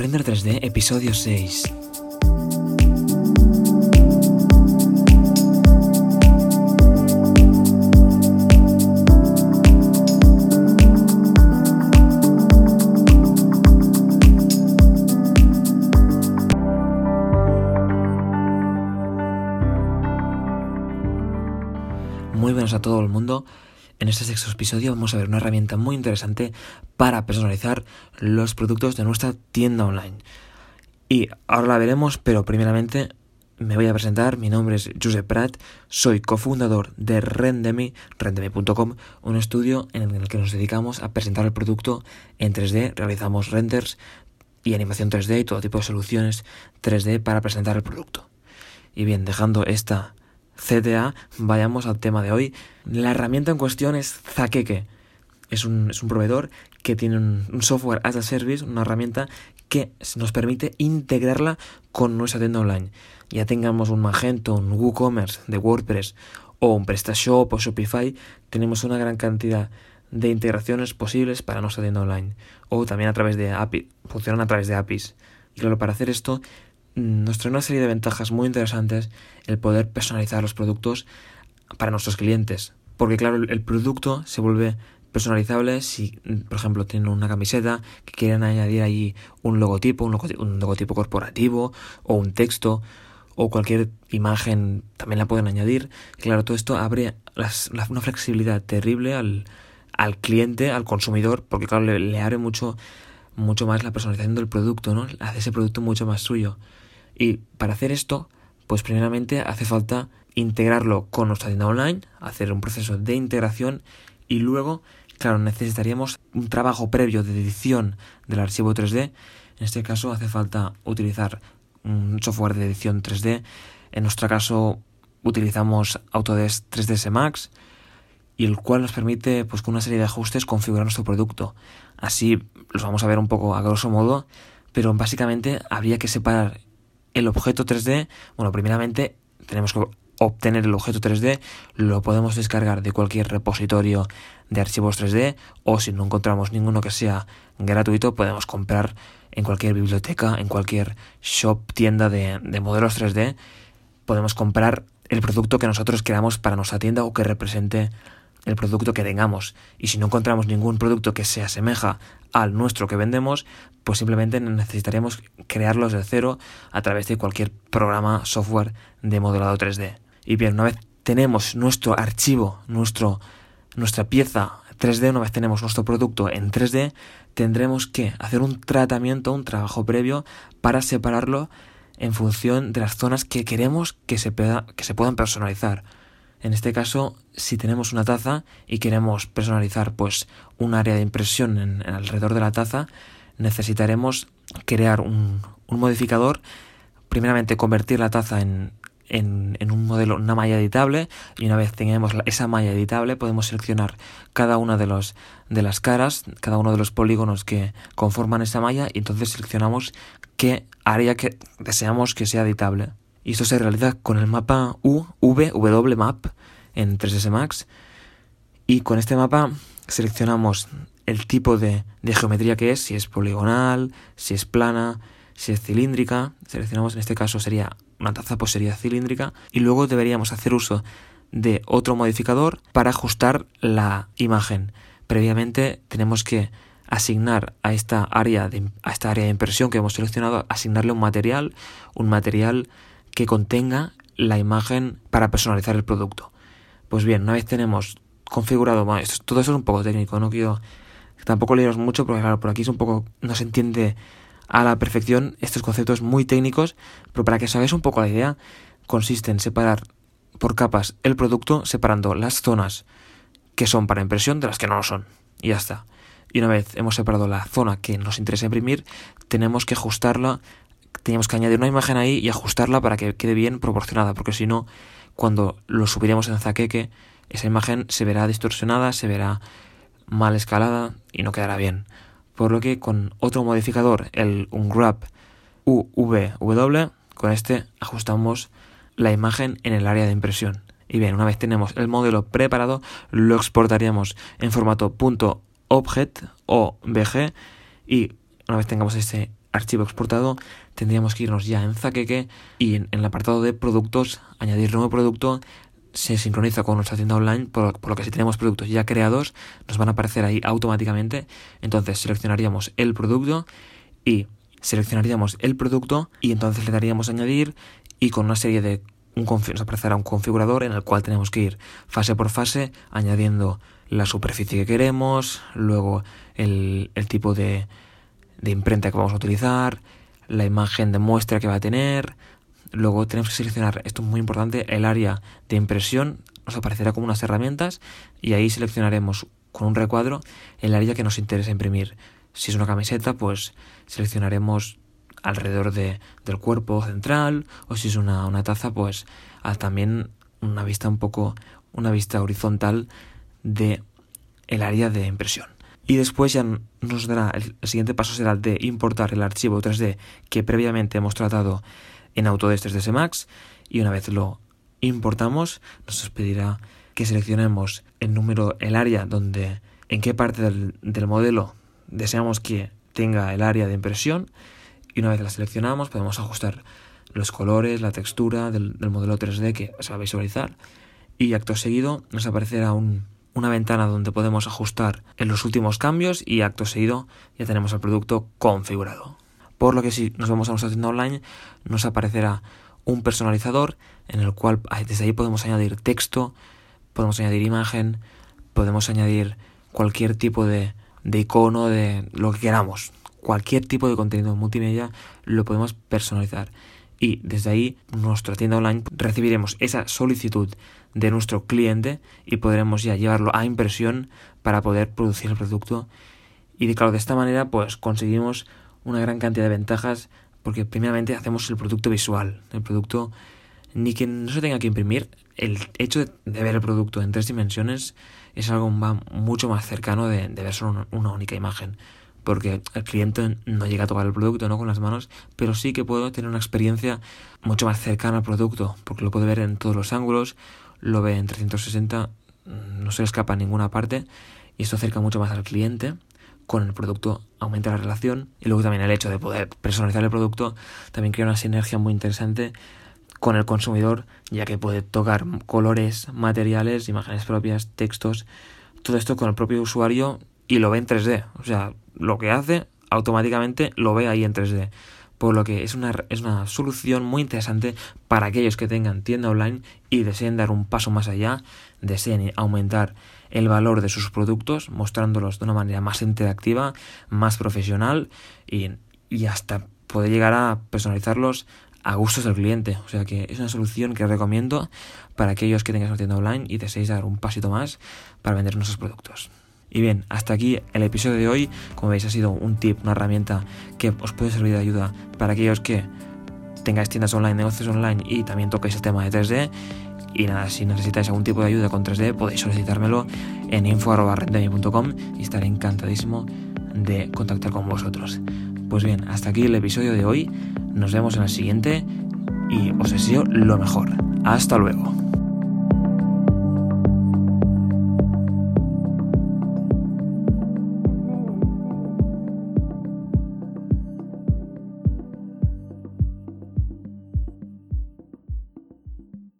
Render 3D, episodio 6. Muy buenas a todo el mundo. En este sexto episodio vamos a ver una herramienta muy interesante para personalizar los productos de nuestra tienda online. Y ahora la veremos, pero primeramente me voy a presentar. Mi nombre es Josep Prat, soy cofundador de Rendemi, rendemi.com, un estudio en el que nos dedicamos a presentar el producto en 3D, realizamos renders y animación 3D y todo tipo de soluciones 3D para presentar el producto. Y bien, dejando esta CTA, vayamos al tema de hoy. La herramienta en cuestión es Zakeke. Es un, es un proveedor que tiene un, un, software as a service, una herramienta que nos permite integrarla con nuestra tienda online. Ya tengamos un Magento, un WooCommerce de WordPress o un PrestaShop o Shopify, tenemos una gran cantidad de integraciones posibles para nuestra tienda online. O también a través de API, funcionan a través de APIs. Y claro, para hacer esto nos trae una serie de ventajas muy interesantes el poder personalizar los productos para nuestros clientes. Porque claro, el producto se vuelve personalizable si, por ejemplo, tienen una camiseta que quieren añadir allí un logotipo, un logotipo, un logotipo corporativo o un texto o cualquier imagen también la pueden añadir. Claro, todo esto abre las, la, una flexibilidad terrible al, al cliente, al consumidor, porque claro, le, le abre mucho mucho más la personalización del producto, ¿no? Hace ese producto mucho más suyo. Y para hacer esto, pues primeramente hace falta integrarlo con nuestra tienda online, hacer un proceso de integración y luego, claro, necesitaríamos un trabajo previo de edición del archivo 3D. En este caso hace falta utilizar un software de edición 3D. En nuestro caso utilizamos Autodesk 3ds Max y el cual nos permite pues con una serie de ajustes configurar nuestro producto. Así los vamos a ver un poco a grosso modo, pero básicamente habría que separar el objeto 3D. Bueno, primeramente tenemos que obtener el objeto 3D, lo podemos descargar de cualquier repositorio de archivos 3D o si no encontramos ninguno que sea gratuito, podemos comprar en cualquier biblioteca, en cualquier shop, tienda de, de modelos 3D, podemos comprar el producto que nosotros queramos para nuestra tienda o que represente el producto que tengamos. Y si no encontramos ningún producto que se asemeja al nuestro que vendemos, pues simplemente necesitaremos crearlos de cero a través de cualquier programa software de modelado 3D. Y bien, una vez tenemos nuestro archivo, nuestro, nuestra pieza 3D, una vez tenemos nuestro producto en 3D, tendremos que hacer un tratamiento, un trabajo previo para separarlo en función de las zonas que queremos que se, que se puedan personalizar. En este caso, si tenemos una taza y queremos personalizar pues un área de impresión en, alrededor de la taza, necesitaremos crear un, modificador, primeramente convertir la taza en, en, un modelo, una malla editable, y una vez tengamos esa malla editable, podemos seleccionar cada una de, de las caras, cada uno de los polígonos que conforman esa malla, y entonces seleccionamos qué área que deseamos que sea editable. Y esto se realiza con el mapa UVWMap en 3ds Max. Y con este mapa seleccionamos el tipo de, de, geometría que es, si es poligonal, si es plana, si es cilíndrica. Seleccionamos en este caso sería una taza, pues sería cilíndrica. Y luego deberíamos hacer uso de otro modificador para ajustar la imagen. Previamente tenemos que asignar a esta área de, a esta área de impresión que hemos seleccionado, asignarle un material, un material que contenga la imagen para personalizar el producto. Pues bien, una vez tenemos configurado, bueno, esto, todo eso es un poco técnico, no quiero tampoco leeros mucho porque claro, por aquí es un poco, no se entiende a la perfección estos conceptos muy técnicos, pero para que os un poco la idea, consiste en separar por capas el producto, separando las zonas que son para impresión de las que no lo son. Y ya está. Y una vez hemos separado la zona que nos interesa imprimir, tenemos que ajustarla teníamos que añadir una imagen ahí y ajustarla para que quede bien proporcionada, porque si no, cuando lo subiremos en Zaqueque, esa imagen se verá distorsionada, se verá mal escalada y no quedará bien. Por lo que con otro modificador, el unwrap UVW, con este ajustamos la imagen en el área de impresión. Y bien, una vez tenemos el modelo preparado, lo exportaríamos en formato .objet o BG y una vez tengamos ese archivo exportado, tendríamos que irnos ya en Zaqueque y en, el apartado de productos, añadir nuevo producto, se sincroniza con nuestra tienda online, por, lo que si tenemos productos ya creados, nos van a aparecer ahí automáticamente. Entonces seleccionaríamos el producto y seleccionaríamos el producto y entonces le daríamos añadir y con una serie de un nos aparecerá un configurador en el cual tenemos que ir fase por fase añadiendo la superficie que queremos, luego el, el tipo de, de imprenta que vamos a utilizar, la imagen de muestra que va a tener. Luego tenemos que seleccionar, esto es muy importante, el área de impresión. Nos aparecerá como unas herramientas y ahí seleccionaremos con un recuadro el área que nos interesa imprimir. Si es una camiseta, pues seleccionaremos alrededor de, del cuerpo central o si es una, una taza, pues también una vista un poco, una vista horizontal de el área de impresión. Y después ya nos dará, el siguiente paso será de importar el archivo 3D que previamente hemos tratado en Autodesk 3ds Max. Y una vez lo importamos nos pedirá que seleccionemos el número, el área donde, en qué parte del, del modelo deseamos que tenga el área de impresión. Y una vez la seleccionamos podemos ajustar los colores, la textura del, del modelo 3D que se va a visualizar. Y acto seguido nos aparecerá un, una ventana donde podemos ajustar en los últimos cambios y acto seguido ya tenemos el producto configurado. Por lo que si nos vamos a nuestra tienda online nos aparecerá un personalizador en el cual desde ahí podemos añadir texto, podemos añadir imagen, podemos añadir cualquier tipo de, de icono, de lo que queramos. Cualquier tipo de contenido multimedia lo podemos personalizar y desde ahí nuestra tienda online recibiremos esa solicitud de nuestro cliente y podremos ya llevarlo a impresión para poder producir el producto. Y de, claro de esta manera pues conseguimos una gran cantidad de ventajas porque primeramente hacemos el producto visual el producto ni que no se tenga que imprimir. El hecho de, ver el producto en tres dimensiones es algo mucho más cercano de, ver solo una única imagen porque el cliente no llega a tocar el producto no con las manos, pero sí que puedo tener una experiencia mucho más cercana al producto, porque lo puede ver en todos los ángulos, lo ve en 360, mm, no se le escapa a ninguna parte y esto acerca mucho más al cliente con el producto aumenta la relación y luego también el hecho de poder personalizar el producto también crea una sinergia muy interesante con el consumidor ya que puede tocar colores, materiales, imágenes propias, textos, todo esto con el propio usuario y lo ve en 3D. O sea, lo que hace automáticamente lo ve ahí en 3D. Por lo que es una, es una solución muy interesante para aquellos que tengan tienda online y deseen dar un paso más allá, deseen aumentar el valor de sus productos, mostrándolos de una manera más interactiva, más profesional y, y hasta poder llegar a personalizarlos a gustos del cliente. O sea que es una solución que recomiendo para aquellos que tengan una tienda online y deseéis dar un pasito más para vender nuestros productos. Y bien, hasta aquí el episodio de hoy. Como veis, ha sido un tip, una herramienta que os puede servir de ayuda para aquellos que tengáis tiendas online, negocios online y también toquéis el tema de 3D. Y nada, si necesitáis algún tipo de ayuda con 3D, podéis solicitármelo en info.rendemi.com y estaré encantadísimo de contactar con vosotros. Pues bien, hasta aquí el episodio de hoy. Nos vemos en el siguiente y os deseo lo mejor. Hasta luego.